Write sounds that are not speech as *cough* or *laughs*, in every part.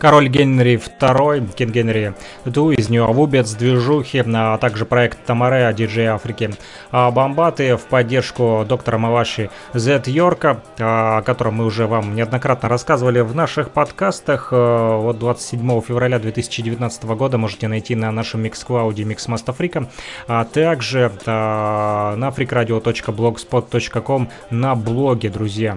Король Генри II, King Генри II из New Авубец, движухи, а также проект Тамаре, диджей Африки. А Бомбаты в поддержку доктора Маваши Z Йорка, о котором мы уже вам неоднократно рассказывали в наших подкастах. Э, вот 27 февраля 2019 года можете найти на нашем миксклауде Mixmaster Африка, а также а, на freakradio.blogspot.com на блоге, друзья.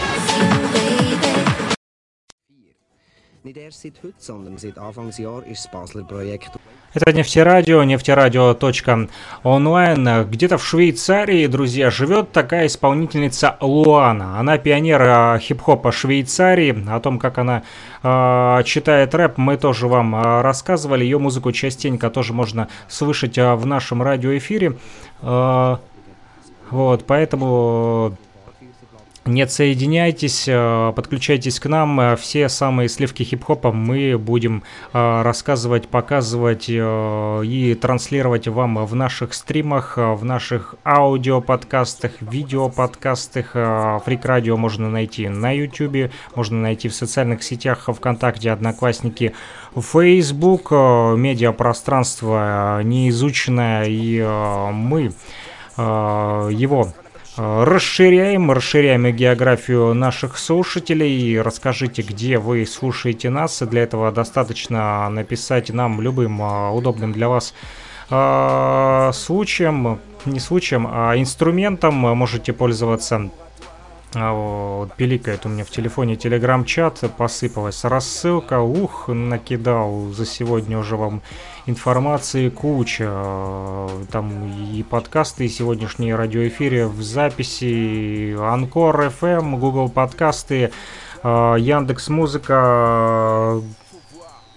Nicht erst seit heute, sondern seit Anfangsjahr ist. Это нефтерадио, нефтерадио.онлайн. Где-то в Швейцарии, друзья, живет такая исполнительница Луана. Она пионер а, хип-хопа Швейцарии. О том, как она э, читает рэп, мы тоже вам э, рассказывали. Ее музыку частенько тоже можно слышать в нашем радиоэфире. Э, вот, поэтому не отсоединяйтесь, э, подключайтесь к нам. Э, все самые сливки хип-хопа мы будем э, рассказывать, показывать и транслировать вам в наших стримах, в наших аудиоподкастах, видеоподкастах. Фрик Радио можно найти на YouTube, можно найти в социальных сетях ВКонтакте, Одноклассники, Facebook, медиапространство неизученное, и мы его расширяем, расширяем географию наших слушателей. Расскажите, где вы слушаете нас. Для этого достаточно написать нам любым э, удобным для вас э, случаем, не случаем, а инструментом. Можете пользоваться вот, пиликает у меня в телефоне телеграм-чат, посыпалась рассылка, ух, накидал за сегодня уже вам информации куча. Там и подкасты, и сегодняшние радиоэфиры в записи, Анкор FM, Google подкасты, а, Яндекс Музыка.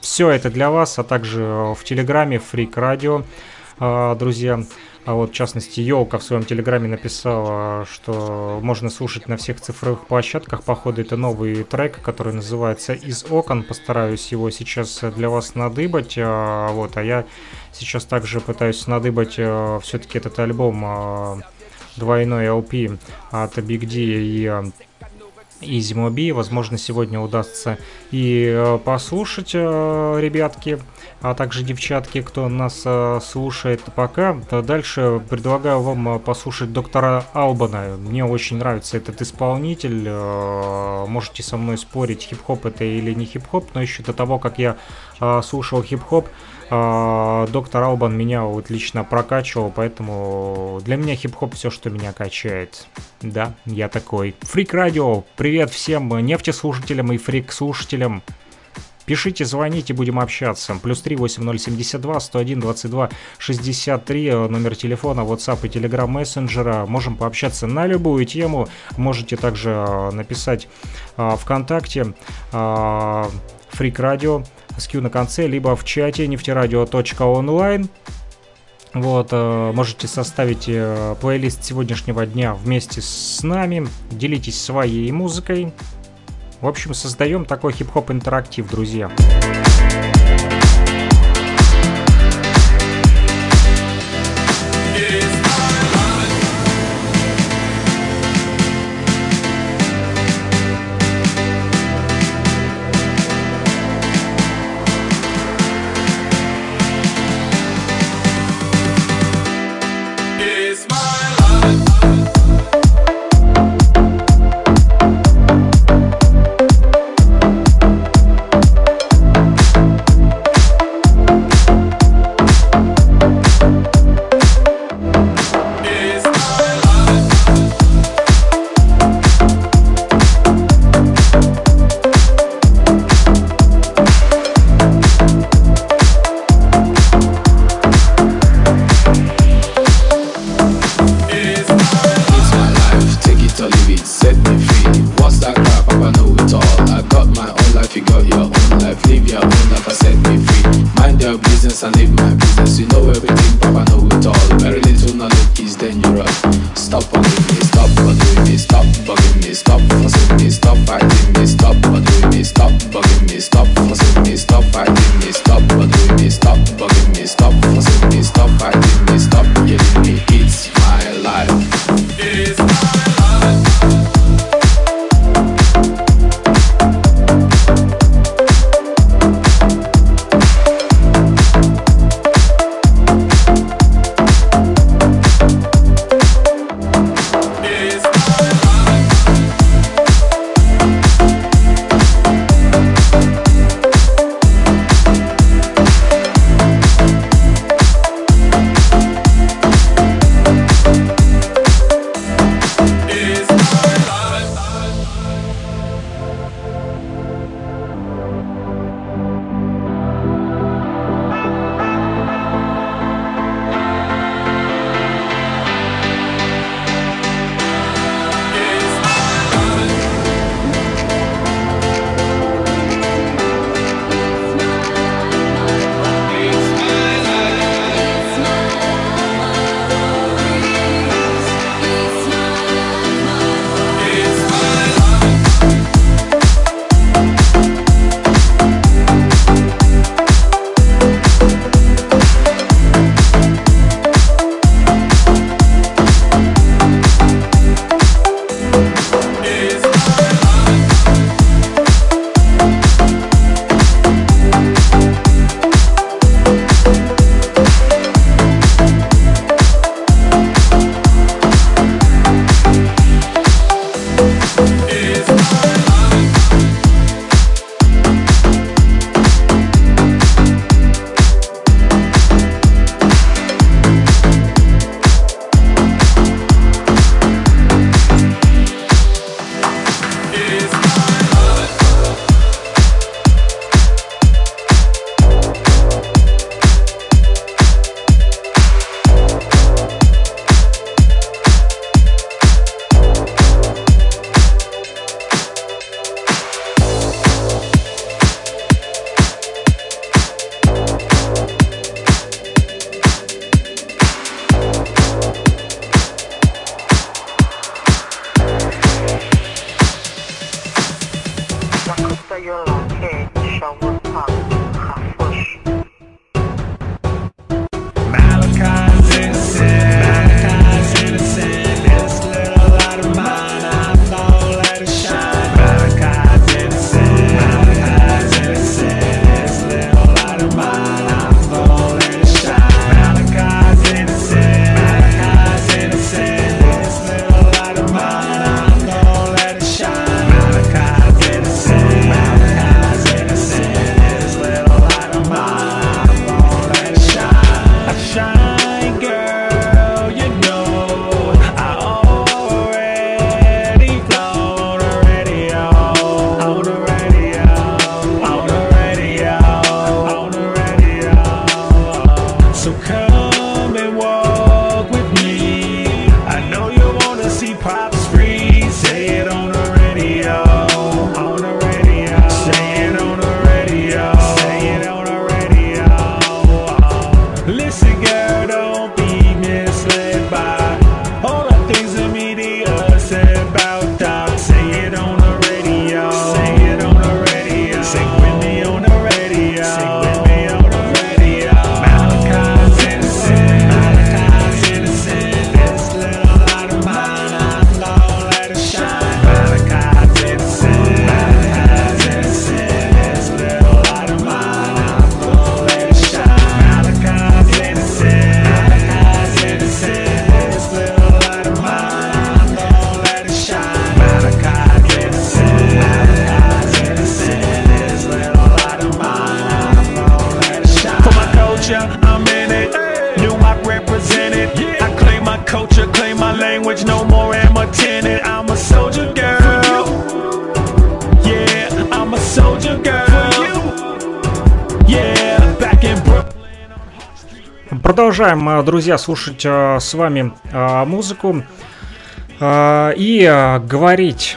Все это для вас, а также в Телеграме Фрик Радио, а, друзья. А вот, в частности, Йолка в своем телеграме написала, что можно слушать на всех цифровых площадках. Походу, это новый трек, который называется «Из окон». Постараюсь его сейчас для вас надыбать. А, вот, а я сейчас также пытаюсь надыбать а, все-таки этот альбом а, двойной LP от Big D и Easy Mobi. Возможно, сегодня удастся и послушать, ребятки а также девчатки, кто нас э, слушает пока. Дальше предлагаю вам э, послушать доктора Албана. Мне очень нравится этот исполнитель. Э, можете со мной спорить, хип-хоп это или не хип-хоп, но еще до того, как я э, слушал хип-хоп, э, доктор Албан меня вот лично прокачивал, поэтому для меня хип-хоп все, что меня качает. Да, я такой. Фрик Радио, привет всем нефтеслушателям и фрик-слушателям. Пишите, звоните, будем общаться. Плюс 3 8072 101 22 63, номер телефона, WhatsApp и Telegram мессенджера. Можем пообщаться на любую тему. Можете также э, написать а, ВКонтакте а, Фрик Радио с Q на конце, либо в чате нефтерадио.онлайн. Вот, э, можете составить э, плейлист сегодняшнего дня вместе с нами. Делитесь своей музыкой. В общем, создаем такой хип-хоп интерактив, друзья. business and live my business. You know everything, Papa know it all. Very little knowledge is dangerous. Stop on it Продолжаем, э, друзья, слушать э, с вами э, музыку и говорить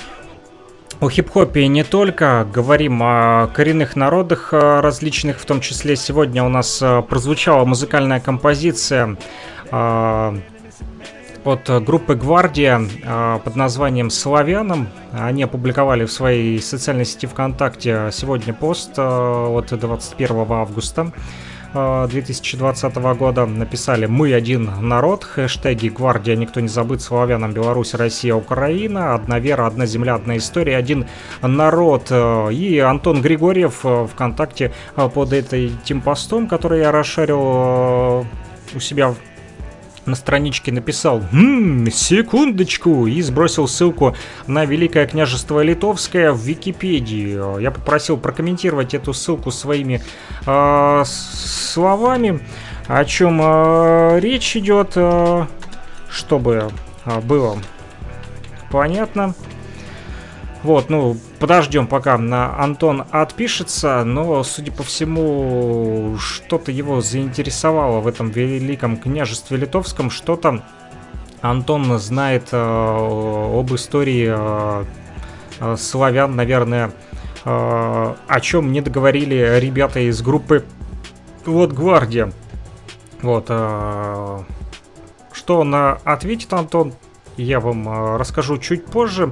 о хип-хопе не только, говорим о коренных народах различных, в том числе сегодня у нас прозвучала музыкальная композиция от группы «Гвардия» под названием «Славянам». Они опубликовали в своей социальной сети ВКонтакте сегодня пост от 21 августа. 2020 года. Написали «Мы один народ», хэштеги «Гвардия», «Никто не забыт», «Славянам», «Беларусь», «Россия», «Украина», «Одна вера», «Одна земля», «Одна история», «Один народ». И Антон Григорьев ВКонтакте под этим постом, который я расшарил у себя на страничке написал «Ммм, секундочку» и сбросил ссылку на Великое княжество Литовское в Википедии. Я попросил прокомментировать эту ссылку своими э, словами, о чем э, речь идет, э, чтобы было понятно. Вот, ну, подождем, пока на Антон отпишется, но, судя по всему, что-то его заинтересовало в этом великом княжестве литовском, что-то Антон знает э, об истории э, э, славян, наверное, э, о чем не договорили ребята из группы вот Гвардия. Вот, э, что он ответит, Антон, я вам э, расскажу чуть позже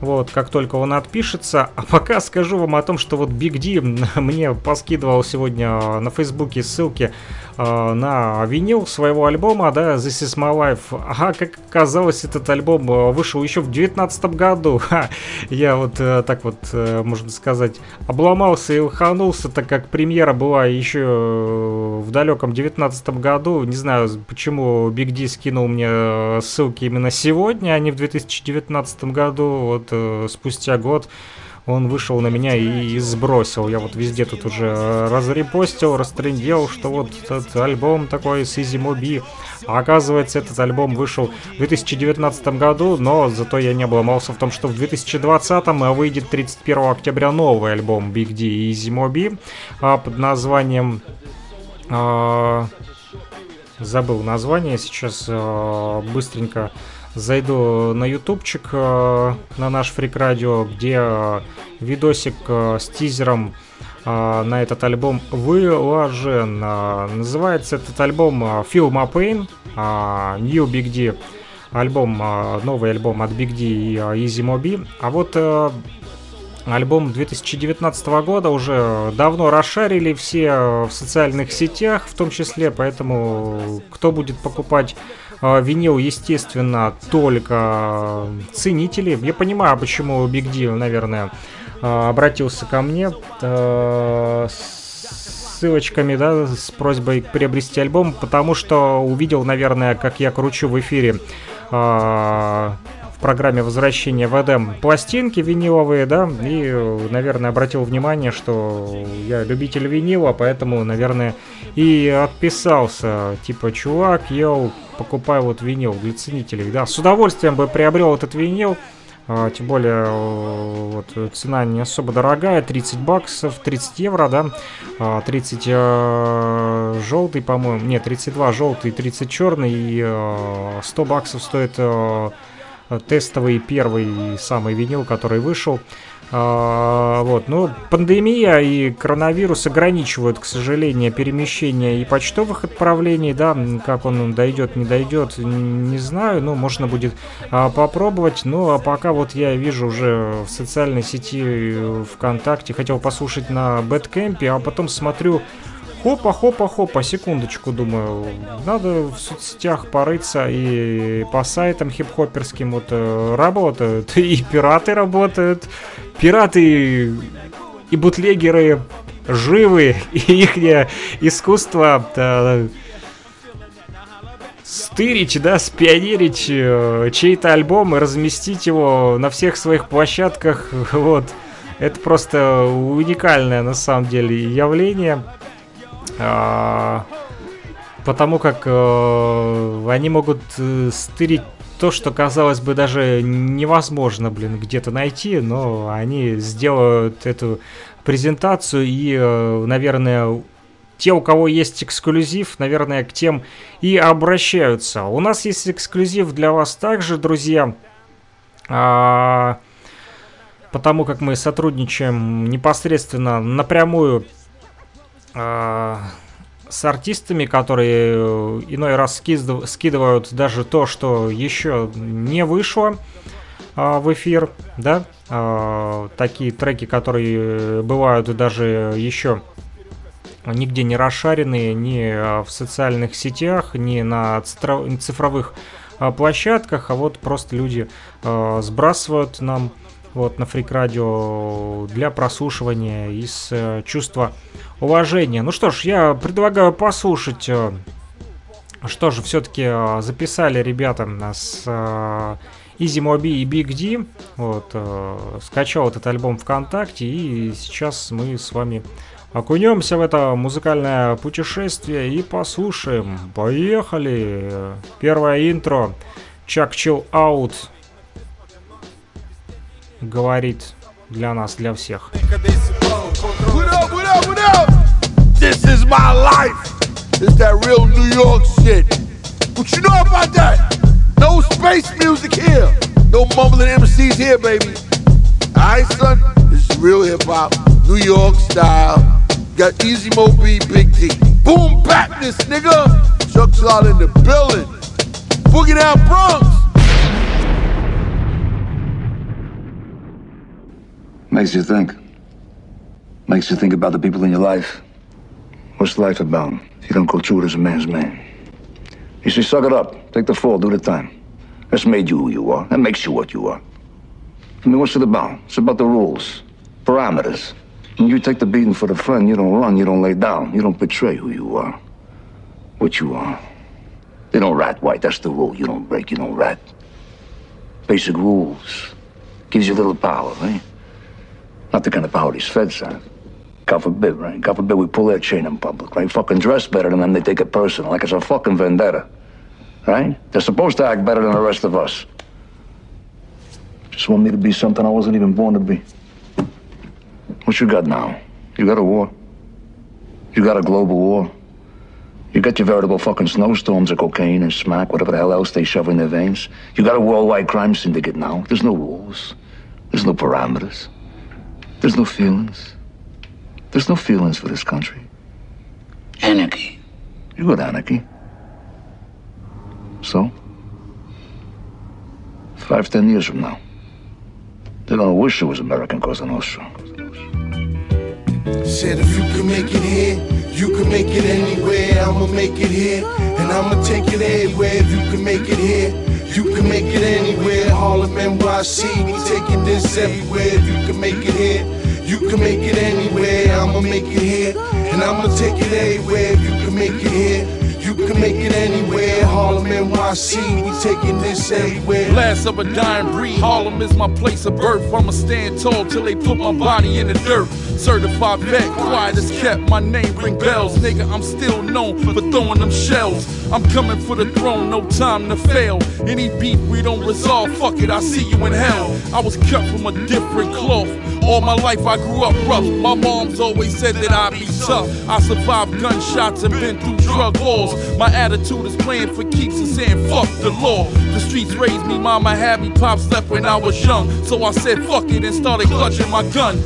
вот, как только он отпишется. А пока скажу вам о том, что вот Big D мне поскидывал сегодня на Фейсбуке ссылки э, на винил своего альбома, да, This Is My Life. Ага, как оказалось, этот альбом э, вышел еще в 2019 году. Ха, я вот э, так вот, э, можно сказать, обломался и лоханулся, так как премьера была еще э, в далеком 2019 году. Не знаю, почему Big D скинул мне э, ссылки именно сегодня, а не в 2019 году. Вот э, спустя год он вышел на меня и, сбросил. Я вот везде тут уже разрепостил, растрендел, что вот этот альбом такой с Easy Mobi. А оказывается, этот альбом вышел в 2019 году, но зато я не обломался в том, что в 2020 выйдет 31 октября новый альбом Big D и Easy Mobi а, под названием... А, забыл название, сейчас а, быстренько зайду на ютубчик э, на наш фрик радио, где э, видосик э, с тизером на этот альбом выложен. Называется этот альбом Feel My Pain, New Big D альбом, новый альбом от Big D и Easy Mobi. А вот альбом 2019 года уже давно расшарили все в социальных сетях, в том числе, поэтому кто будет покупать винил, естественно, только ценители. Я понимаю, почему Big Deal, наверное, а, обратился ко мне а, с ссылочками, да, с просьбой приобрести альбом, потому что увидел, наверное, как я кручу в эфире программе возвращения в Эдем пластинки виниловые, да, и, наверное, обратил внимание, что я любитель винила, поэтому, наверное, и отписался, типа, чувак, йоу, покупай вот винил для ценителей, да, с удовольствием бы приобрел этот винил, а, тем более вот, цена не особо дорогая, 30 баксов, 30 евро, да, 30 а, э, желтый, по-моему, нет, 32 желтый, 30 черный, и э, 100 баксов стоит э, тестовый первый самый винил, который вышел. А, вот, ну, пандемия и коронавирус ограничивают, к сожалению, перемещение и почтовых отправлений, да, как он дойдет, не дойдет, не знаю, ну, можно будет а, попробовать, ну, а пока вот я вижу уже в социальной сети ВКонтакте, хотел послушать на Бэткэмпе, а потом смотрю, Хопа, хопа, хопа, секундочку, думаю, надо в соцсетях порыться и по сайтам хип-хоперским вот э, работают, *laughs* и пираты работают, пираты и бутлегеры живы, *laughs* и их искусство да, стырить, да, спионерить э, чей-то альбом и разместить его на всех своих площадках, *laughs* вот. Это просто уникальное на самом деле явление. А, потому как э, они могут э, стырить то, что, казалось бы, даже невозможно, блин, где-то найти, но они сделают эту презентацию и, э, наверное, те, у кого есть эксклюзив, наверное, к тем и обращаются. У нас есть эксклюзив для вас также, друзья. А, потому как мы сотрудничаем непосредственно напрямую с артистами, которые э, иной раз скидывают даже то, что еще не вышло э, в эфир, да, э, такие треки, которые бывают даже еще нигде не расшаренные ни в социальных сетях, ни на цифровых площадках, а вот просто люди сбрасывают нам вот на Фрик Радио для прослушивания из э, чувства уважения. Ну что ж, я предлагаю послушать, э, что же все-таки э, записали ребята с э, Easy Mobi и Big D. Вот, э, скачал этот альбом ВКонтакте, и сейчас мы с вами окунемся в это музыкальное путешествие и послушаем. Поехали! Первое интро. Chuck Chill Out говорит для нас, для всех. This is my life. It's that real New York shit. What you know about that? No space music here. No mumbling MCs here, baby. Alright, son? This is real hip hop. New York style. Got Easy Mo B, Big D. Boom, back this nigga. Chuck's all in the building. Boogie down Bronx. Makes you think. Makes you think about the people in your life. What's life about if you don't go through it as a man's man? You see, suck it up. Take the fall, do the time. That's made you who you are. That makes you what you are. I mean, what's it about? It's about the rules, parameters. When you take the beating for the friend, you don't run, you don't lay down, you don't betray who you are, what you are. They don't rat white, that's the rule. You don't break, you don't rat. Basic rules. Gives you a little power, right? Not the kind of power these feds have. God forbid, right? God forbid we pull their chain in public, right? Fucking dress better than them, they take it personal, like it's a fucking vendetta. Right? They're supposed to act better than the rest of us. Just want me to be something I wasn't even born to be. What you got now? You got a war. You got a global war. You got your veritable fucking snowstorms of cocaine and smack, whatever the hell else they shove in their veins. You got a worldwide crime syndicate now. There's no rules. There's no parameters. There's no feelings. There's no feelings for this country. Anarchy. You got anarchy. So? Five, ten years from now, they're gonna wish it was American Cosa Nostra. Said if you can make it here, you can make it anywhere. I'ma make it here, and I'ma take it everywhere. If you can make it here, you can make it anywhere. Harlem, NYC, we taking this everywhere. If you can make it here, you can make it anywhere. I'ma make it here, and I'ma take it everywhere. If you can make it here. You can make it anywhere. Harlem, see, we taking this everywhere. Last of a dying breed, Harlem is my place of birth. I'ma stand tall till they put my body in the dirt. Certified vet, quiet as kept. My name ring bells, nigga. I'm still known for throwing them shells. I'm coming for the throne, no time to fail. Any beef we don't resolve, fuck it, I see you in hell. I was cut from a different cloth. All my life I grew up rough. My mom's always said that I'd be tough. I survived gunshots and been through drug wars. My attitude is playing for keeps and saying fuck the law. The streets raised me, mama had me, pops left when I was young. So I said fuck it and started clutching my gun.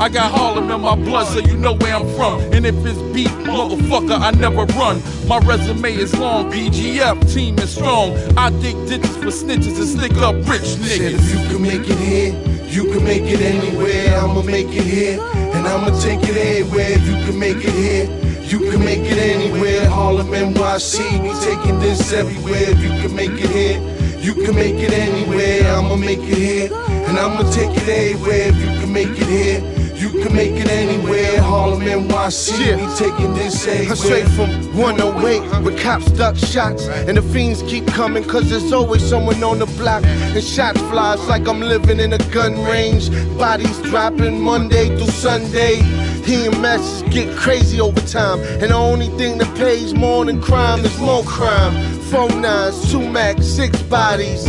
I got Harlem in my blood, so you know where I'm from. And if it's beef, motherfucker, I never run. My resume is long, BGF, team is strong. I dig ditches for snitches and stick up rich niggas. Said if you can make it here, you can make it anywhere. I'ma make it here, and I'ma take it anywhere. If you can make it here, you can make it anywhere. Harlem, NYC, we taking this everywhere. If you can make it here, you can make it anywhere. I'ma make it here, and I'ma take it everywhere. If you can make it here. You can make it anywhere, Harlem, NYC, yeah. we taking this everywhere. Straight from 108, where cops duck shots, and the fiends keep coming, cause there's always someone on the block. And shot flies like I'm living in a gun range. Bodies dropping Monday through Sunday. EMS get crazy over time, and the only thing that pays more than crime is more crime. Four nines, two max, six bodies,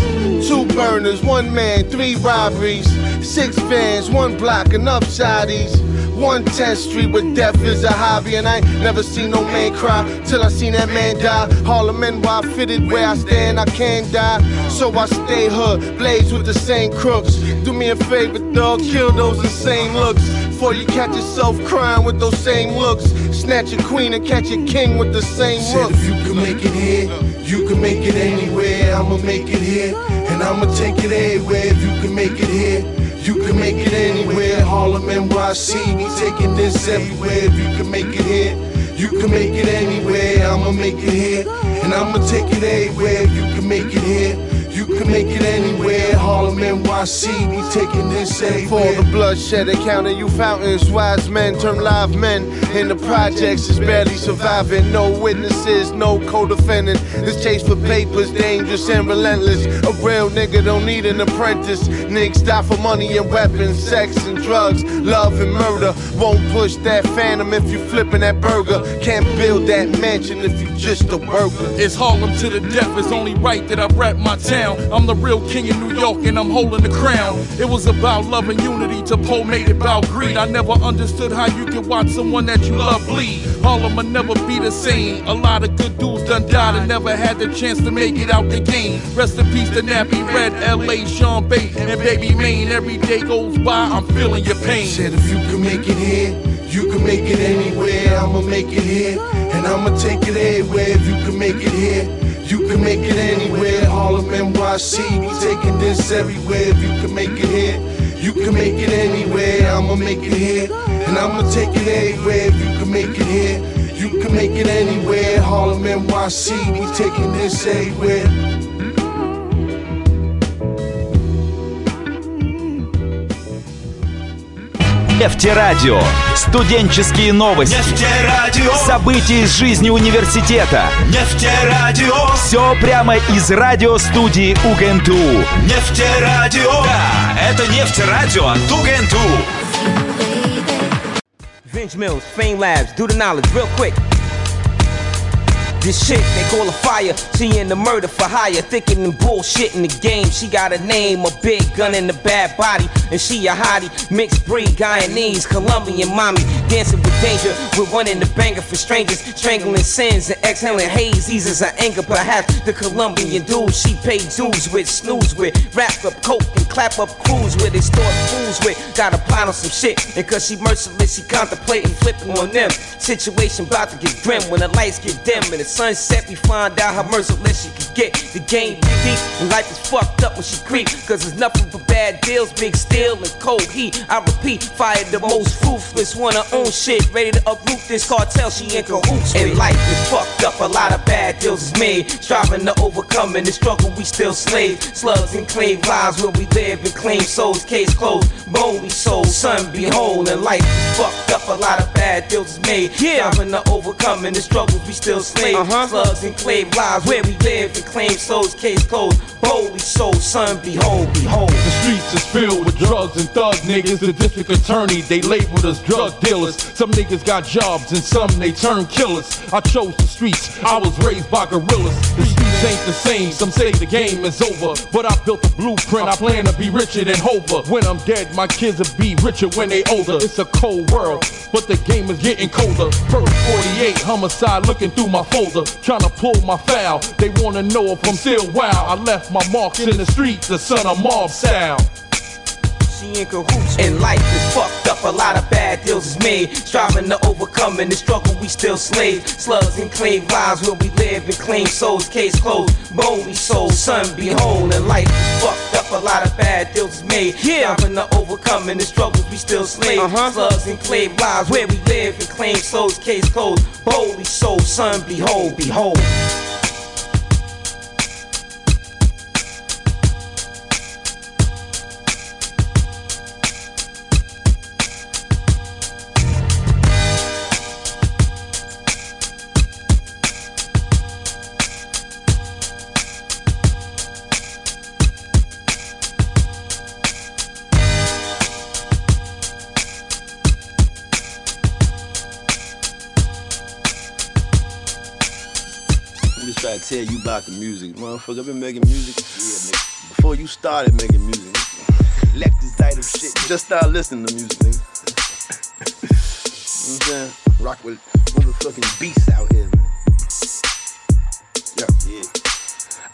two burners, one man, three robberies, six vans, one block, enough shotties. 110th Street with death is a hobby, and I ain't never seen no man cry till I seen that man die. Harlem NY fitted where I stand, I can't die. So I stay hood, blaze with the same crooks. Do me a favor, dog, kill those insane looks. Before you catch yourself crying with those same looks. Snatch a queen and catch a king with the same look. if you can make it here, you can make it anywhere. I'ma make it here, and I'ma take it everywhere. If you can make it here, you can make it anywhere. Harlem NYC, we taking this everywhere. If you can make it here, you can make it anywhere. I'ma make it here, and I'ma take it anywhere. If you can make it here, you can make it anywhere. Harlem NYC, we taking this For everywhere. the bloodshed and counting you fountains, wise men turn live men. In the projects is barely surviving. No witnesses, no co-defendant. This chase for papers, dangerous and relentless. A real nigga don't need an apprentice. Niggas die for money and weapons, sex and drugs, love and murder. Won't push that phantom if you flipping that burger. Can't build that mansion if you just a worker. It's Harlem to the death. It's only right that I rap my town. I'm the real king of New York and I'm holding the crown. It was about love and unity to Poe made it about greed. I never understood how you can watch someone that you love bleed. Harlem will never be the same. A lot of good dudes done died and never had the chance to make it out the game. Rest in peace to Nappy Red, LA, Sean Bay, and Baby Maine. Every day goes by, I'm feeling your pain. Said if you can make it here, you can make it anywhere. I'ma make it here, and I'ma take it everywhere. If you can make it here, you can make it anywhere. Harlem NYC, we taking this everywhere. If you can make it here, you can make it anywhere. I'ma make it here, and I'ma take it everywhere. If you can make it here, you can make it anywhere. Harlem NYC, we taking this everywhere. Нефтерадио. Студенческие новости. Нефтерадио, События из жизни университета. нефтерадио, Все прямо из радиостудии УГНТУ. нефтерадио. Да, это нефтерадио от УГНТУ. Vince Mills, Fame Labs, do the knowledge real quick. This shit they call a fire. She in the murder for hire, thicker than bullshit in the game. She got a name, a big gun and a bad body, and she a hottie. Mixed breed, Guyanese, Colombian mommy, dancing with danger. We're running the banger for strangers, strangling sins and exhaling haze eases her anger. Perhaps the Colombian dude she paid dues with, snooze with, wrap up coke and clap up crews with, extort fools with. Got a plot on some shit, and cause she merciless, she contemplating flipping on them. Situation about to get grim when the lights get dim and the sunset. We find out how merciless she can get. The game deep, and life is fucked up when she creep. Cause there's nothing but bad deals, big steel and cold heat. I repeat, fire the most ruthless, wanna own shit, ready to uproot this cartel. She in cahoots. And life is fucked up, a lot of bad deals is made. Striving to overcome in the struggle, we still slaves. Slugs and claim lives where we live and claim souls. Case closed, bone we sold, sun be whole. And life is fucked up, a lot of bad deals is made. Yeah. Striving to overcome in the struggles, we still slaves. Uh-huh. Slugs and claim lives where we live and claim souls. Case closed, boldly sold, sun behold, behold. The streets is filled with drugs and thug niggas. The district attorney, they labeled us drug dealers. Some niggas got jobs and some they turn killers. I chose the streets, I was raised by gorillas. The streets ain't the same, some say the game is over. But I built a blueprint, I plan to be richer than Hova. When I'm dead, my kids will be richer when they older. It's a cold world, but the game is getting colder. First 48, homicide looking through my folder. Trying to pull my foul, they wanna know if I'm still wild. I left my marks in the streets, the son of mob style. She in cahoots. And life is fucked up, a lot of bad deals is made. Striving to overcome in the struggle, we still slaves. Slugs and claim lives where we live and clean souls. Case closed, bone we sold, sun behold. And life is fucked up, a lot of bad deals is made. Yeah. Striving to overcome in the struggles, we still slaves. Uh-huh. Slugs and claim lives where we live and clean souls. Case closed, boldly sold, sun behold, behold. Just trying to tell you about the music. Motherfucker, I've been making music. Yeah, nigga. Before you started making music. Lexus type of shit. Just start listening to music, nigga. know what I'm saying? Rock with motherfucking beasts out here, man. Yeah, yeah.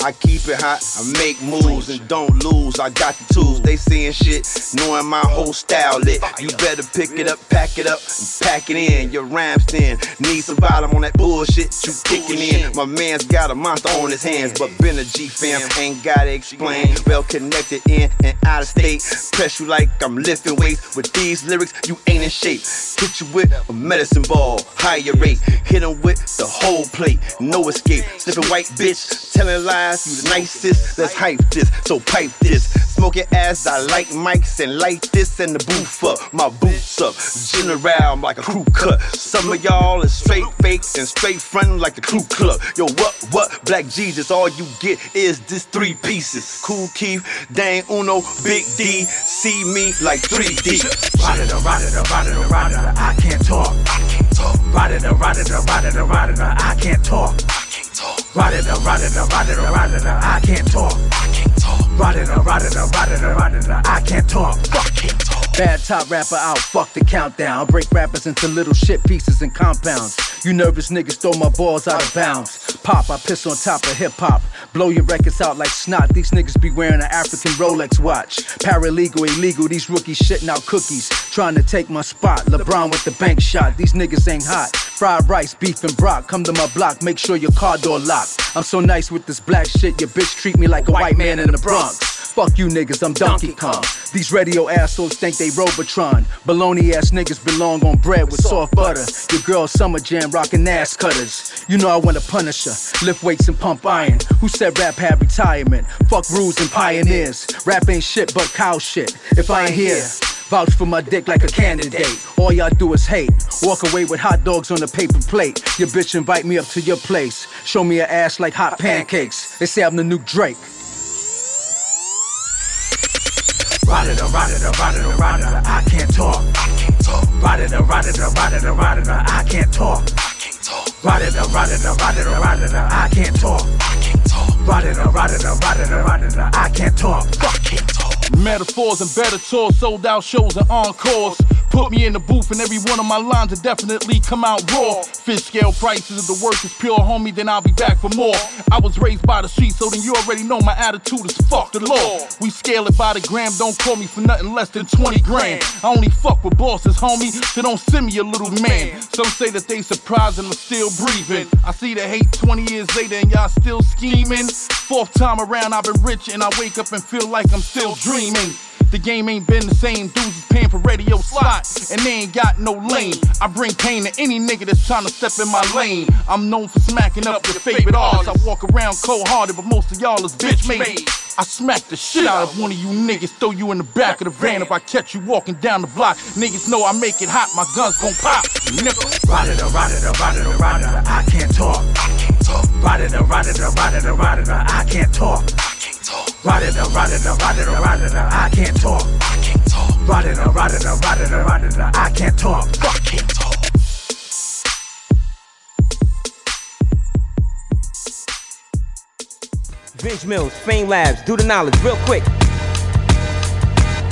I keep it hot, I make moves and don't lose. I got the tools, they seeing shit, knowing my whole style lit. You better pick it up, pack it up, and pack it in. Your rhymes thin, need some bottom on that bullshit you kicking in. My man's got a monster on his hands, but been a G fam, ain't gotta explain. Well connected in and out of state. Press you like I'm lifting weights. With these lyrics, you ain't in shape. Hit you with a medicine ball, higher rate. Hit him with the whole plate, no escape. Slipping white bitch, telling lies, you the nicest. Let's hype this, so pipe this. Smoking ass, I like mics and light this and the booth up. My boots up, general, I'm like a crew cut. Some of y'all is straight fake and straight front like the crew club. Yo, what, what? Black Jesus, all you get is this three pieces. Cool Keith, Dang Uno, Big D, see me like 3D. Ride it, ride it, ride it, ride it, I can't talk. I can't talk. Ride it, ride it, I can't talk. I can't talk. Ride it, ride it, I can't talk. I can't talk. Rotting, rotting, rotting, rotting. I can't talk. Fuck it. Bad top rapper out, fuck the countdown. Break rappers into little shit pieces and compounds. You nervous niggas throw my balls out of bounds. Pop, I piss on top of hip hop. Blow your records out like snot. These niggas be wearing an African Rolex watch. Paralegal, illegal, these rookies shitting out cookies. Trying to take my spot. LeBron with the bank shot. These niggas ain't hot. Fried rice, beef and brock. Come to my block, make sure your car door locked. I'm so nice with this black shit, your bitch treat me like a white man in the Bronx. Fuck you niggas, I'm Donkey Kong. These radio assholes think they Robotron. Baloney ass niggas belong on bread with soft butter. Your girl Summer Jam rockin' ass cutters. You know I want a punisher. Lift weights and pump iron. Who said rap had retirement? Fuck rules and pioneers. Rap ain't shit but cow shit. If I ain't here. Vouch for my dick like a candidate. All y'all do is hate. Walk away with hot dogs on a paper plate. Your bitch invite me up to your place. Show me a ass like hot pancakes. They say I'm the new Drake. Rodada, rodada, rodada, rodada, I can't talk. I can't talk. Rodada, rodada, rodada, rodada, I can't talk. I can't talk. Rodada, rodada, rodada, rodada, I can't talk. I can't talk. Rodada, rodada, rodada, rodada, I can't talk. I can't talk. Metaphors and better tours, sold out shows and encores. Put me in the booth and every one of my lines will definitely come out raw. Fish scale prices, if the work is pure, homie, then I'll be back for more. I was raised by the streets, so then you already know my attitude is fuck the law. We scale it by the gram, don't call me for nothing less than 20 grand. I only fuck with bosses, homie, so don't send me a little man. Some say that they surprised and I'm still breathing. I see the hate 20 years later and y'all still scheming. Fourth time around, I've been rich and I wake up and feel like I'm still dreaming. The game ain't been the same. Dudes is paying for radio slots, and they ain't got no lane. I bring pain to any nigga that's trying to step in my lane. I'm known for smacking up your favorite artists. I walk around cold hearted, but most of y'all is bitch made. I smack the shit out of one of you niggas, throw you in the back of the van. If I catch you walking down the block, niggas know I make it hot, my guns gon' pop. Nigga. Ride it, ride it, ride it, ride it, I can't talk. I can't talk. Ride it, ride it, ride it, ride it, I can't talk. I can't talk. I can't talk. I can't talk. I can't talk. Vince Mills, Fame Labs, do the knowledge real quick.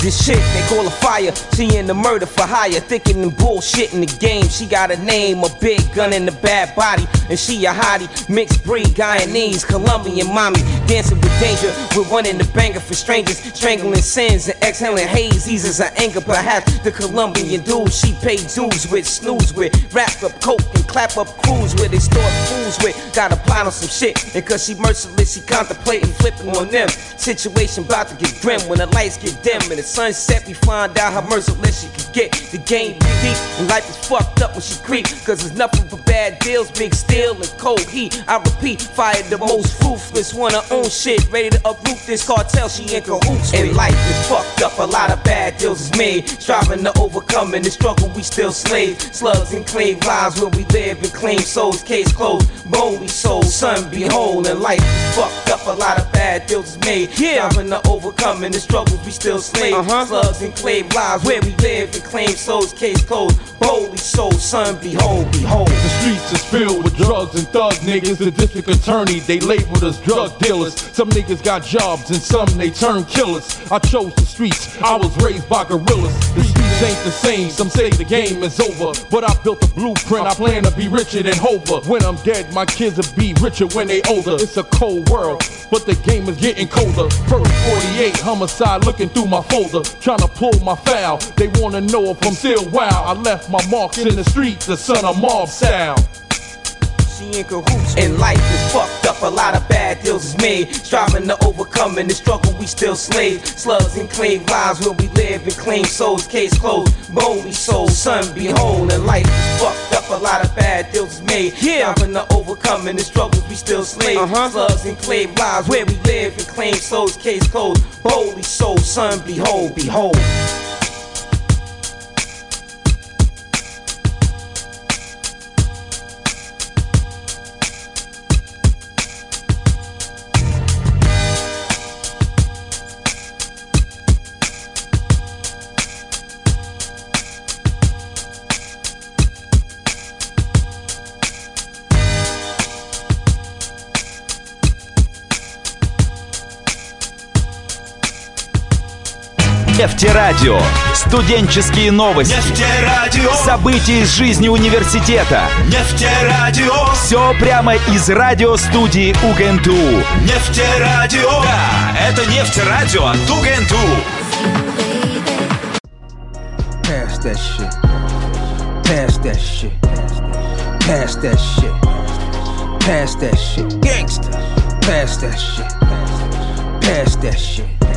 This shit they call a fire. She in the murder for hire, thinking and bullshit in the game. She got a name, a big gun and a bad body, and she a hottie. Mixed breed, Guyanese, Colombian mommy, dancing with danger. with one in the banger for strangers, strangling sins and exhaling haze. Eases her anger, perhaps the Colombian dude she paid dues with, snooze with, wrap up coke and clap up crews with. They start fools with, got a plot on some shit, and cause she merciless, she contemplating flipping on them. Situation about to get grim when the lights get dim and the sunset, we find out how merciless she can get. The game deep, and life is fucked up when she creep. Cause there's nothing but bad deals, big steel and cold heat. I repeat, fire the most ruthless, wanna own shit, ready to uproot this cartel she in cahoots. And life is fucked up, a lot of bad deals is made. Striving to overcome in the struggle, we still slaves. Slugs and claim lives where we live and claim souls, case closed. Bone we sold, sun be whole, and life is fucked up, a lot of bad deals is made. Striving to overcome in the struggles, we still slaves. Uh-huh. Slugs and claim lives where we live and claim souls, case closed. Boldly sold, son, behold, behold. The streets is filled with drugs and thug niggas. The district attorney, they labeled us drug dealers. Some niggas got jobs and some they turn killers. I chose the streets, I was raised by gorillas. The streets ain't the same. Some say the game is over, but I built a blueprint. I plan to be richer than Hova. When I'm dead, my kids will be richer when they older. It's a cold world, but the game is getting colder. First 48 homicide looking through my folder, trying to pull my foul. They wanna know if I'm still wild. I left my marks in the streets, the son of mob style. She in cahoots. And life is fucked up, a lot of bad deals is made. Striving to overcome in the struggle, we still slave. Slugs and claim lives where we live and claim souls. Case closed, bone we sold, son behold. And life is fucked up, a lot of bad deals is made. Yeah. Striving to overcome in the struggles, we still slave. Uh-huh. Slugs and claim lives where we live and claim souls. Case closed, we sold, son behold, behold. Нефтерадио. Студенческие новости. Нефтерадио. События из жизни университета. Нефтерадио. Все прямо из радиостудии УГНТУ. Нефтерадио. Да, это нефтерадио от УГНТУ. Pass that shit. Pass that shit. Pass that shit. Pass that shit. Gangsta. Pass that shit. Pass that shit.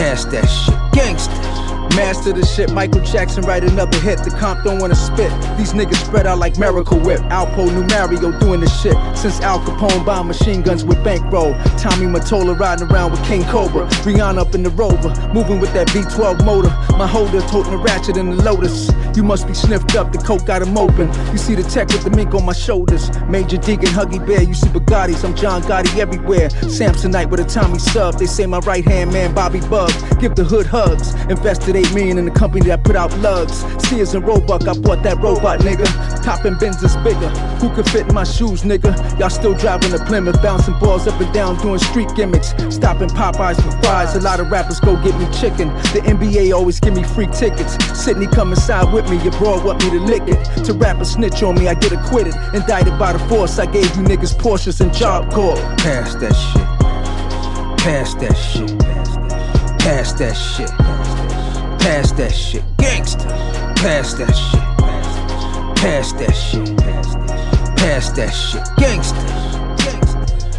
Cash that shit, gangster. Master the shit, Michael Jackson write another hit. The comp don't wanna spit. These niggas spread out like Miracle Whip. Alpo New Mario doing the shit. Since Al Capone buying machine guns with bankroll. Tommy Matola riding around with King Cobra. Rihanna up in the Rover, moving with that V12 motor. My holder toting a ratchet in the Lotus. You must be sniffed up, the coke got him open. You see the tech with the mink on my shoulders. Major Deacon, Huggy Bear, you see Bugattis. I'm John Gotti everywhere. Samsonite with a Tommy sub. They say my right hand man, Bobby Bug. Give the hood hugs. Invested 8 million in the company that put out lugs. Sears and Roebuck, I bought that robot, nigga. Topping Benz is bigger. Who could fit in my shoes, nigga? Y'all still driving the Plymouth, bouncing balls up and down, doing street gimmicks. Stopping Popeyes for fries. A lot of rappers go get me chicken. The NBA always give me free tickets. Sydney come inside with me, your bro want me to lick it. To rap a snitch on me, I get acquitted. Indicted by the force, I gave you niggas Porsches and Job Corps. Pass that shit. Pass that shit. Pass that shit. Pass that shit. Gangsta. Pass that shit. Pass that shit. Pass that shit. Gangsta.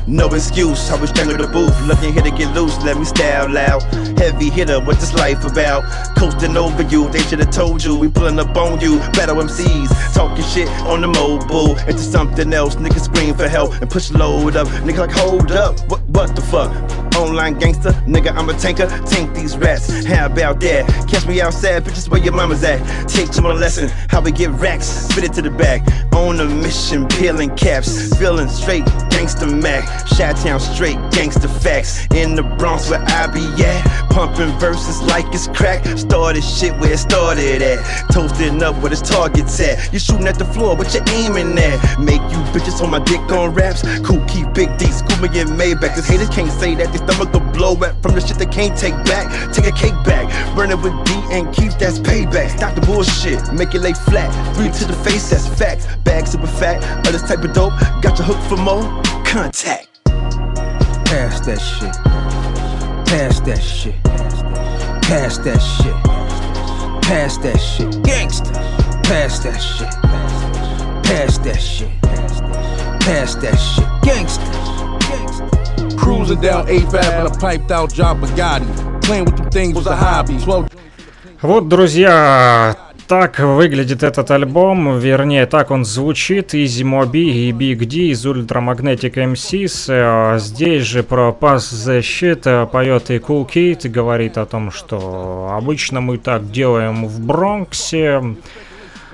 No excuse, I was strangled the booth. Looking here to get loose, let me style loud. Heavy hitter, what this life about? Coasting over you, they should've told you. We pulling up on you, battle MCs. Talking shit on the mobile. Into something else, niggas scream for help and push load up. Nigga like, hold up, what, what the fuck? Online gangster, nigga, I'm a tanker. Tank these rats, how about that? Catch me outside, bitches, where your mama's at? Take some of the lesson, how we get racks, spit it to the back. On a mission, peeling caps, feeling straight, gangster Mac. Shot town straight, gangster facts. In the Bronx where I be at. Pumping verses like it's crack. Started shit where it started at. Toasting up where his target's at. You shooting at the floor, what you aiming at? Make you bitches on my dick on raps. Cool, keep big D, scuba in Maybach. Cause haters can't say that. They stomach will blow from the shit they can't take back. Take a cake back. Burn it with D and keep that's payback. Stop the bullshit, make it lay flat. Three to the face, that's facts. Bag super fat, other type of dope. Got your hook for more contact. Pass that shit. Pass that shit. Pass that shit. Pass that shit. Gangsta. Pass that shit. Pass that shit. Pass that shit. Gangsta. Cruising down 8 in a piped out John Bugatti. Playing with them things was a hobby. 12 Вот, друзья, так выглядит этот альбом, вернее, так он звучит. Easy Mobi и Big D из Ultramagnetic MCs. Э, Здесь же про Pass the Shit э, поет и Cool Kid, говорит о том, что обычно мы так делаем в Бронксе.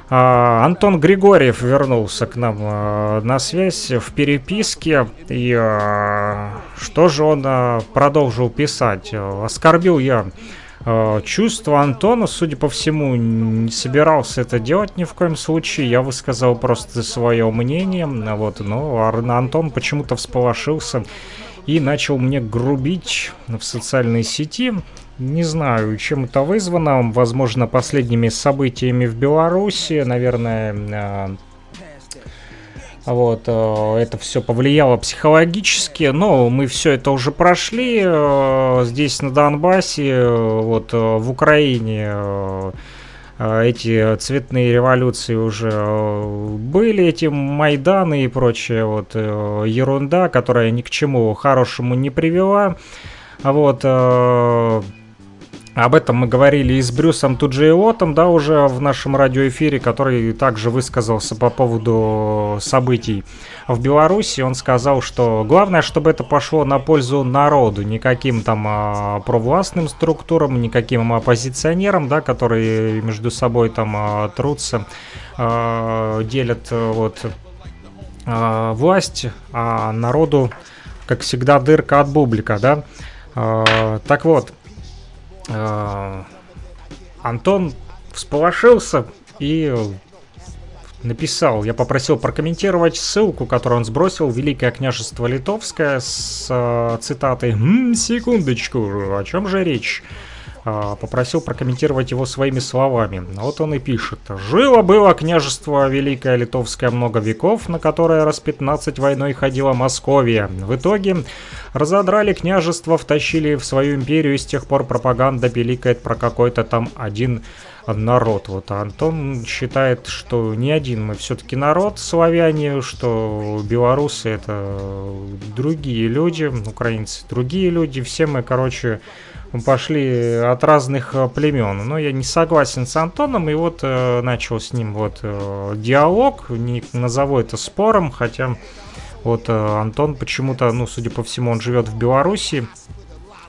А, Антон Григорьев вернулся к нам э, на связь в переписке. И э, что же он продолжил писать? Оскорбил я чувства Антона, судя по всему, не собирался это делать ни в коем случае. Я высказал просто свое мнение. Вот, но Антон почему-то всполошился и начал мне грубить в социальной сети. Не знаю, чем это вызвано. Возможно, последними событиями в Беларуси. Наверное, э, вот, э, это все повлияло психологически, но мы все это уже прошли э, здесь на Донбассе, вот в Украине эти цветные революции уже были, эти Майданы и прочая вот ерунда, которая ни к чему хорошему не привела. Вот, об этом мы говорили и с Брюсом Туджиотом, да, уже в нашем радиоэфире, который также высказался по поводу событий в Беларуси. Он сказал, что главное, чтобы это пошло на пользу народу, никаким там а, провластным структурам, никаким оппозиционерам, да, которые между собой там а, трутся, а, делят вот а, власть, а народу, как всегда, дырка от бублика, да. А, так вот, э, Антон всполошился и написал, я попросил прокомментировать ссылку, которую он сбросил, Великое княжество Литовское с э, цитатой «М, «Секундочку, о чем же речь?» Э, Попросил прокомментировать его своими словами. Вот он и пишет. «Жило-было княжество Великое Литовское много веков, на которое раз 15 войной ходила Московия. В итоге Разодрали княжество, втащили в свою империю, и с тех пор пропаганда пиликает про какой-то там один народ. Вот Антон считает, что не один мы все-таки народ славяне, что белорусы это другие люди, украинцы другие люди, все мы, короче, пошли от разных племен. Но я не согласен с Антоном, и вот э, начал с ним вот э, диалог, не назову это спором, хотя вот э, Антон почему-то, ну, судя по всему, он живет в Беларуси.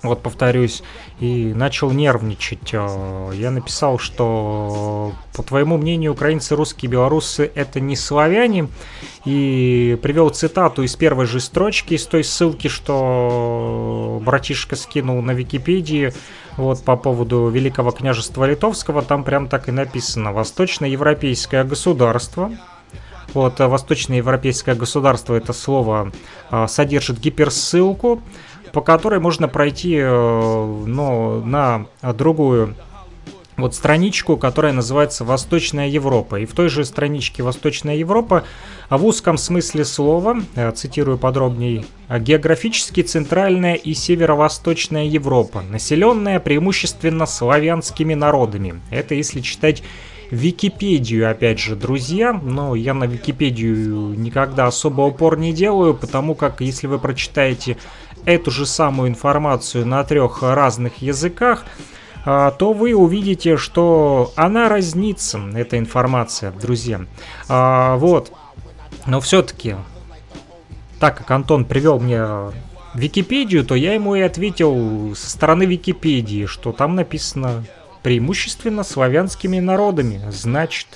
Вот повторюсь, и начал нервничать. Э, я написал, что, по твоему мнению, украинцы, русские, белорусы это не славяне. И привел цитату из первой же строчки, из той ссылки, что братишка скинул на Википедии вот по поводу Великого княжества Литовского. Там прям так и написано. Восточноевропейское государство, вот, восточноевропейское государство, это слово э, содержит гиперссылку, по которой можно пройти э, ну, на другую вот страничку, которая называется «Восточная Европа». И в той же страничке «Восточная Европа» в узком смысле слова, цитирую подробнее, географически центральная и северо-восточная Европа, населенная преимущественно славянскими народами. Это если читать Википедию, опять же, друзья, но я на Википедию никогда особо упор не делаю, потому как если вы прочитаете эту же самую информацию на трех разных языках, а, то вы увидите, что она разнится, эта информация, друзья. А, вот. Но все-таки, так как Антон привел мне Википедию, то я ему и ответил со стороны Википедии, что там написано преимущественно славянскими народами. Значит,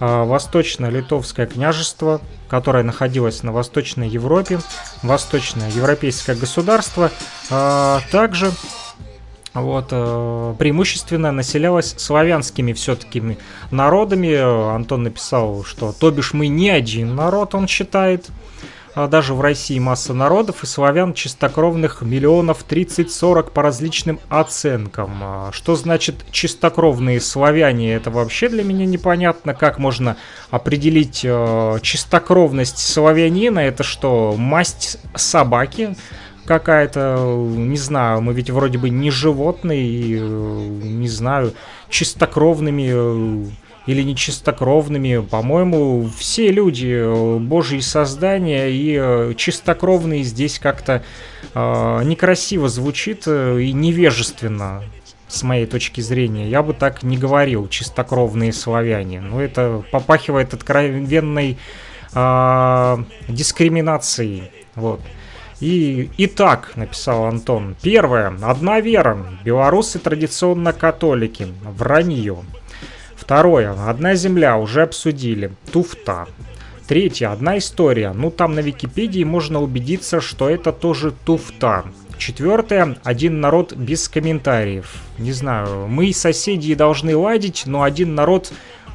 а, Восточно-Литовское княжество, которое находилось на Восточной Европе, Восточное Европейское государство, а, также вот, а, преимущественно населялось славянскими все-таки народами. Антон написал, что то бишь мы не один народ, он считает. А даже в России масса народов и славян чистокровных миллионов 30-40 по различным оценкам. А что значит чистокровные славяне? Это вообще для меня непонятно. Как можно определить э, чистокровность славянина? Это что, масть собаки? какая-то, не знаю, мы ведь вроде бы не животные, э, не знаю, чистокровными э, или нечистокровными. По-моему, все люди э, божьи создания и э, чистокровные здесь как-то э, некрасиво звучит э, и невежественно с моей точки зрения. Я бы так не говорил, чистокровные славяне. Но это попахивает откровенной э, дискриминацией. Вот. И, итак, написал Антон, первое, одна вера. Белорусы традиционно католики. Вранье. Второе. Одна земля, уже обсудили. Туфта. Третье. Одна история. Ну, там на Википедии можно убедиться, что это тоже туфта. Четвертое. Один народ без комментариев. Не знаю, мы соседи должны ладить, но один народ,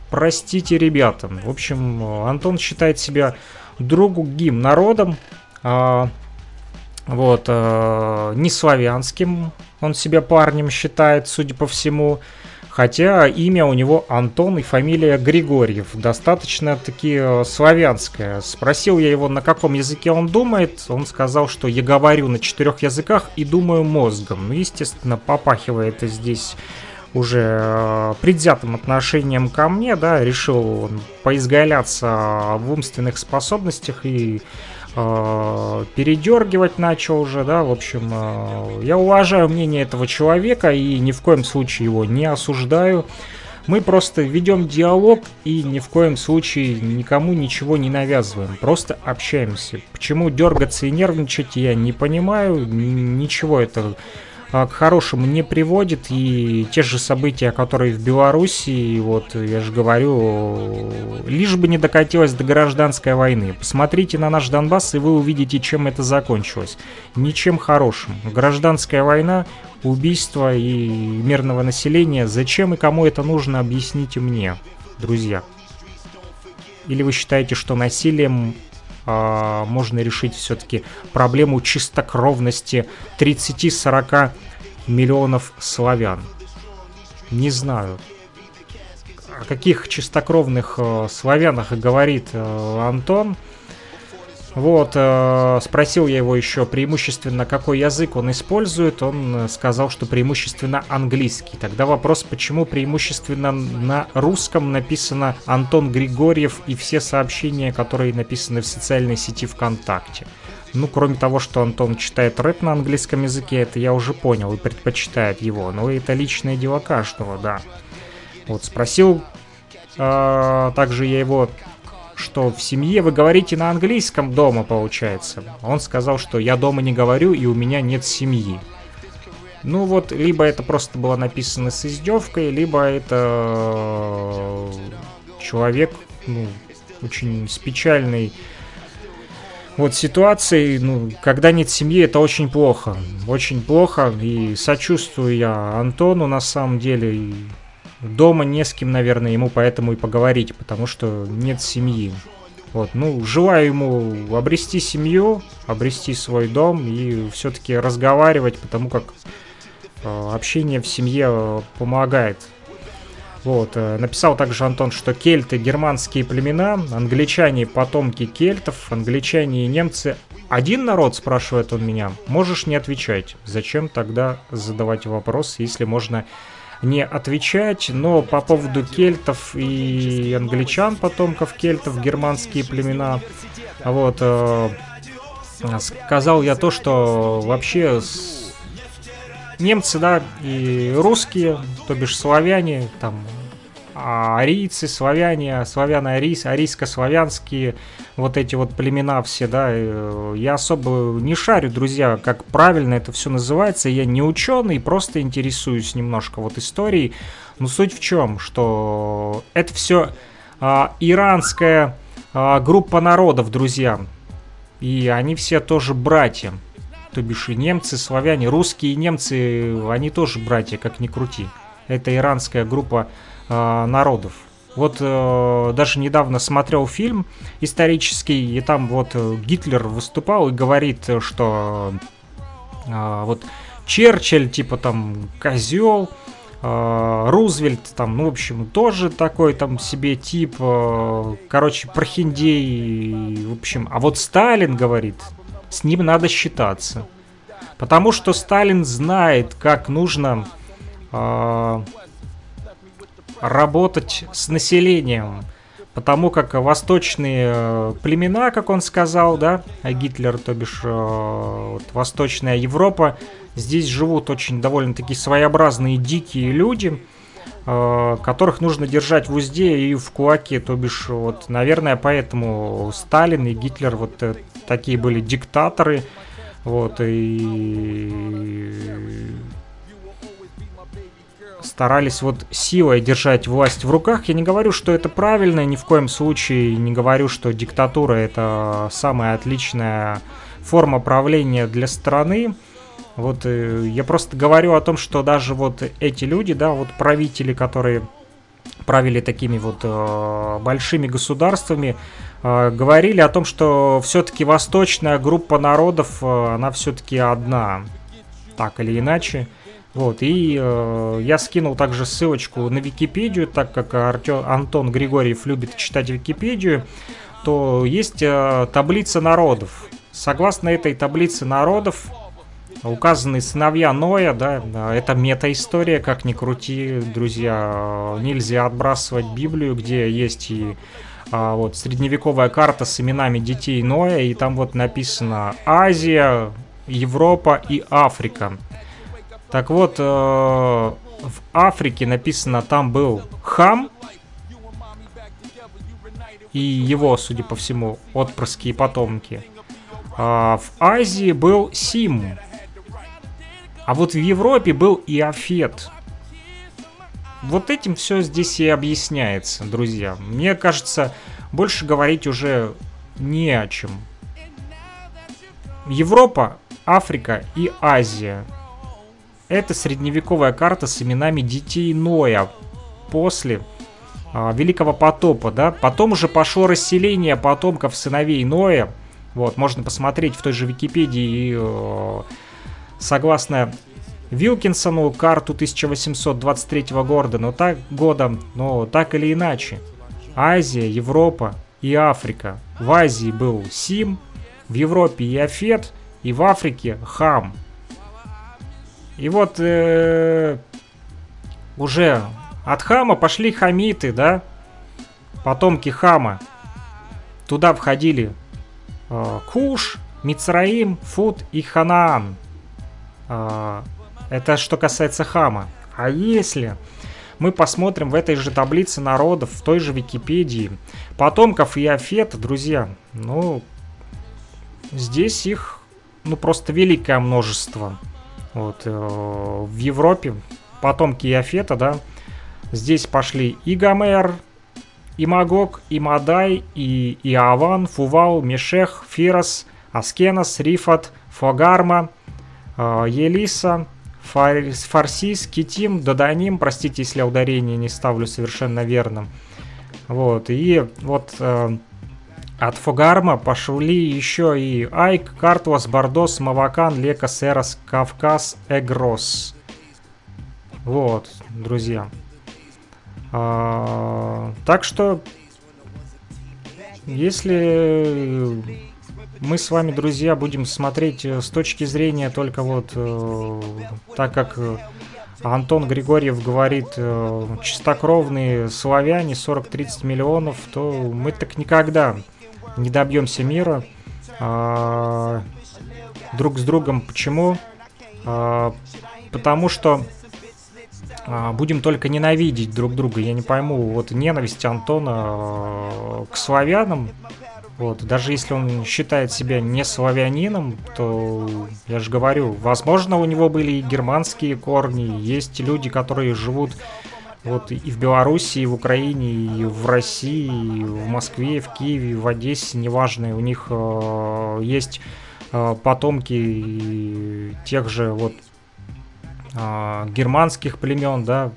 простите, ребята. В общем, Антон считает себя другим народом. А, Вот, э, не славянским он себя парнем считает, судя по всему. Хотя имя у него Антон и фамилия Григорьев. Достаточно-таки э, славянская. Спросил я его, на каком языке он думает. Он сказал, что я говорю на четырех языках и думаю мозгом. Ну, естественно, попахивает здесь уже э, предвзятым отношением ко мне, да, решил поизгаляться в умственных способностях и передергивать начал уже, да, в общем, э, я уважаю мнение этого человека и ни в коем случае его не осуждаю. Мы просто ведем диалог и ни в коем случае никому ничего не навязываем, просто общаемся. Почему дергаться и нервничать, я не понимаю, ничего это к хорошему не приводит. И те же события, которые в Беларуси, вот я же говорю, лишь бы не докатилось до гражданской войны. Посмотрите на наш Донбасс, и вы увидите, чем это закончилось. Ничем хорошим. Гражданская война, убийство и мирного населения. Зачем и кому это нужно, объясните мне, друзья. Или вы считаете, что насилием э, можно решить все-таки проблему чистокровности 30-40 миллионов славян. Не знаю. О каких чистокровных э, славянах говорит э, Антон. Вот, э, спросил я его еще преимущественно, какой язык он использует. Он э, сказал, что преимущественно английский. Тогда вопрос, почему преимущественно на русском написано Антон Григорьев и все сообщения, которые написаны в социальной сети ВКонтакте. Ну, кроме того, что Антон читает рэп на английском языке, это я уже понял и предпочитает его. Но это личное дело каждого, да. Вот, спросил э, также я его что в семье вы говорите на английском дома, получается. Он сказал, что я дома не говорю и у меня нет семьи. Ну вот, либо это просто было написано с издевкой, либо это э, человек, ну, очень с печальной вот ситуацией, ну, когда нет семьи, это очень плохо. Очень плохо, и сочувствую я Антону на самом деле. Дома не с кем, наверное, ему поэтому и поговорить, потому что нет семьи. Вот, ну, желаю ему обрести семью, обрести свой дом и все-таки разговаривать, потому как э, общение в семье э, помогает. Вот, э, написал также Антон, что кельты германские племена, англичане потомки кельтов, англичане и немцы один народ, спрашивает он меня. Можешь не отвечать. Зачем тогда задавать вопрос, если можно не отвечать, но по поводу кельтов и англичан, потомков кельтов, германские племена, вот, э, сказал я то, что вообще немцы, да, и русские, то бишь славяне, там, арийцы, славяне, славяно-арийцы, арийско-славянские, вот эти вот племена все, да, э, я особо не шарю, друзья, как правильно это все называется, я не ученый, просто интересуюсь немножко вот историей, но суть в чем, что это все а, иранская а, группа народов, друзья, и они все тоже братья, то бишь и немцы, славяне, русские и немцы, они тоже братья, как ни крути. Это иранская группа э, народов. Вот э, даже недавно смотрел фильм исторический, и там вот э, Гитлер выступал и говорит, что э, вот Черчилль, типа там козел, э, Рузвельт, там, ну, в общем, тоже такой там себе тип, э, короче, прохиндей, в общем. А вот Сталин говорит, с ним надо считаться. Потому что Сталин знает, как нужно э, работать с населением. Потому как восточные э, племена, как он сказал, да, а Гитлер, то бишь э, вот, Восточная Европа, здесь живут очень довольно-таки своеобразные дикие люди, э, которых нужно держать в узде и в кулаке, то бишь, вот, наверное, поэтому Сталин и Гитлер вот такие были диктаторы, вот, и старались вот силой держать власть в руках. Я не говорю, что это правильно, ни в коем случае не говорю, что диктатура это самая отличная форма правления для страны. Вот э, я просто говорю о том, что даже вот эти люди, да, вот правители, которые правили такими вот э, большими государствами, э, говорили о том, что все-таки восточная группа народов, она все-таки одна, так или иначе. Вот, и э, я скинул также ссылочку на Википедию, так как Артё, Антон Григорьев любит читать Википедию, то есть э, таблица народов. Согласно этой таблице народов, указаны сыновья Ноя, да, это мета-история, как ни крути, друзья, нельзя отбрасывать Библию, где есть и а, вот средневековая карта с именами детей Ноя, и там вот написано Азия, Европа и Африка. Так вот, э, в Африке написано, там был Хам, и его, судя по всему, отпрыски и потомки. А в Азии был Сим. А вот в Европе был Иофет. Вот этим все здесь и объясняется, друзья. Мне кажется, больше говорить уже не о чем. Европа, Африка и Азия. Это средневековая карта с именами детей Ноя после а, Великого потопа, да. Потом уже пошло расселение потомков сыновей Ноя. Вот, можно посмотреть в той же Википедии, э, согласно Вилкинсону, карту 1823 года, но так, года, но так или иначе. Азия, Европа и Африка. В Азии был Сим, в Европе Иофет и в Африке Хам. И вот э, уже от Хама пошли хамиты, да? Потомки Хама. Туда входили э, Куш, Мицраим, Фуд и Ханаан. Э, это что касается Хама. А если мы посмотрим в этой же таблице народов, в той же Википедии, потомков Иофета, друзья, ну, здесь их, ну, просто великое множество. Вот, э, в Европе потомки Иофета, да, здесь пошли и Гомер, и Магог, и Мадай, и Иаван, Фувал, Мешех, Фирос, Аскенос, Рифат, Фогарма, э, Елиса, Фарсис, Китим, Доданим, простите, если я ударение не ставлю совершенно верно. Вот, и вот э, от Фогарма пошли еще и Айк, Картуас, Бардос, Мавакан, Лека, Серас, Кавказ, Эгрос. Вот, друзья. А, так что, если мы с вами, друзья, будем смотреть э, с точки зрения только вот э, так, как Антон Григорьев говорит, э, чистокровные славяне, 40-30 миллионов, то мы так никогда не добьемся мира э, друг с другом. Почему? Э, потому что э, будем только ненавидеть друг друга. Я не пойму, вот ненависть Антона э, к славянам, вот, даже если он считает себя не славянином, то, я же говорю, возможно, у него были и германские корни, есть люди, которые живут вот и в Беларуси, и в Украине, и в России, и в Москве, и в Киеве, и в Одессе, неважно, у них э, есть э, потомки тех же вот э, германских племен, да,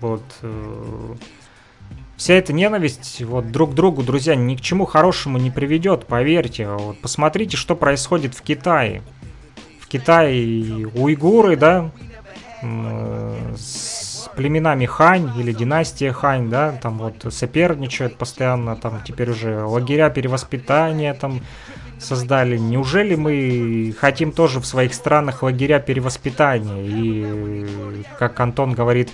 вот э, вся эта ненависть вот друг к другу, друзья, ни к чему хорошему не приведет, поверьте. Вот посмотрите, что происходит в Китае. В Китае уйгуры, да, с племенами Хань или династия Хань, да, там вот соперничают постоянно, там теперь уже лагеря перевоспитания там создали. Неужели мы хотим тоже в своих странах лагеря перевоспитания? И, как Антон говорит,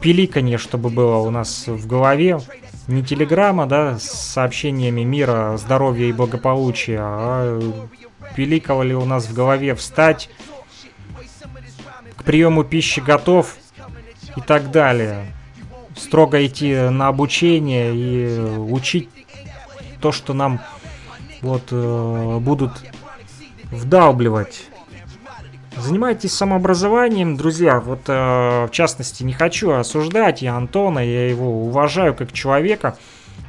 пиликанье, чтобы было у нас в голове. Не телеграмма, да, с сообщениями мира, здоровья и благополучия, а пиликало ли у нас в голове встать, к приему пищи готов и так далее. Строго идти на обучение и учить то, что нам вот э, будут вдалбливать Занимайтесь самообразованием, друзья. Вот, э, в частности, не хочу осуждать я Антона, я его уважаю как человека.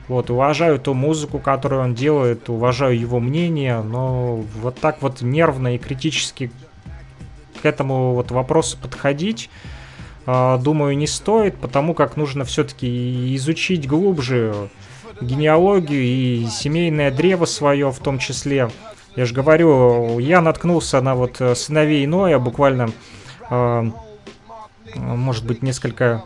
Вот, уважаю ту музыку, которую он делает, уважаю его мнение, но вот так вот нервно и критически к этому вот вопросу подходить, думаю, не стоит, потому как нужно все-таки изучить глубже генеалогию и семейное древо свое в том числе. Я же говорю, я наткнулся на вот э, сыновей Ноя буквально, э, может быть, несколько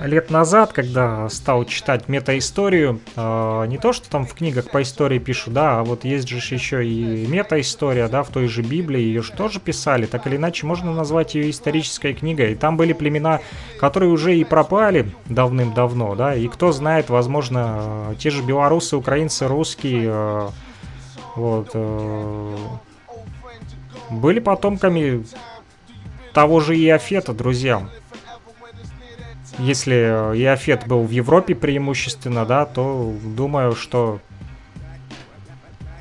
лет назад, когда стал читать метаисторию, э, не то, что там в книгах по истории пишут, да, а вот есть же еще и метаистория, да, в той же Библии, ее же тоже писали, так или иначе можно назвать ее исторической книгой. И там были племена, которые уже и пропали давным-давно, да, и кто знает, возможно, э, те же белорусы, украинцы, русские, э, вот, э, были потомками того же Иофета, друзья если Иофет был в Европе преимущественно, да, то думаю, что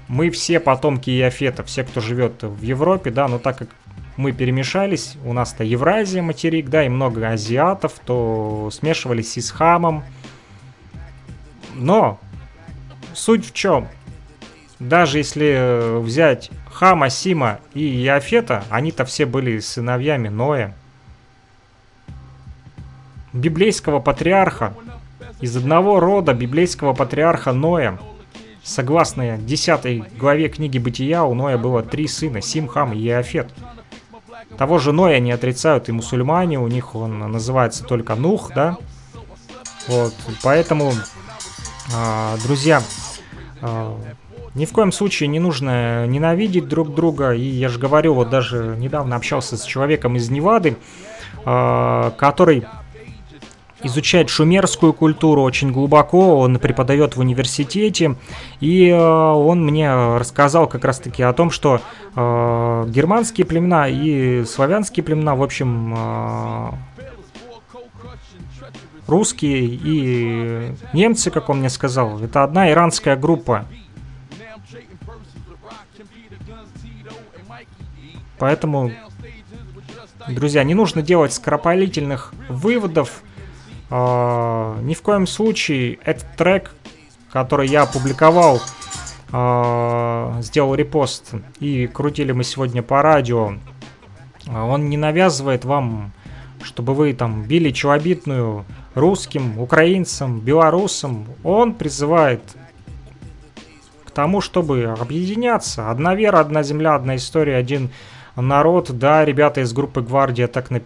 мы все потомки Иофета, все, кто живет в Европе, да, но так как мы перемешались, у нас-то Евразия материк, да, и много азиатов, то смешивались и с хамом. Но суть в чем? Даже если взять Хама, Сима и Иофета, они-то все были сыновьями Ноя библейского патриарха, из одного рода библейского патриарха Ноя. Согласно 10 главе книги Бытия, у Ноя было три сына, Сим, Хам и Еофет. Того же Ноя не отрицают и мусульмане, у них он называется только Нух, да? Вот, поэтому, а, друзья, а, ни в коем случае не нужно ненавидеть друг друга. И я же говорю, вот даже недавно общался с человеком из Невады, а, который изучает шумерскую культуру очень глубоко, он преподает в университете, и э, он мне рассказал как раз-таки о том, что э, германские племена и славянские племена, в общем, э, русские и немцы, как он мне сказал, это одна иранская группа. Поэтому, друзья, не нужно делать скоропалительных выводов, ни в коем случае этот трек, который я опубликовал, а, сделал репост и крутили мы сегодня по радио, он не навязывает вам, чтобы вы там били челобитную русским, украинцам, белорусам. Он призывает к тому, чтобы объединяться. Одна вера, одна земля, одна история, один народ. Да, ребята из группы «Гвардия» так написали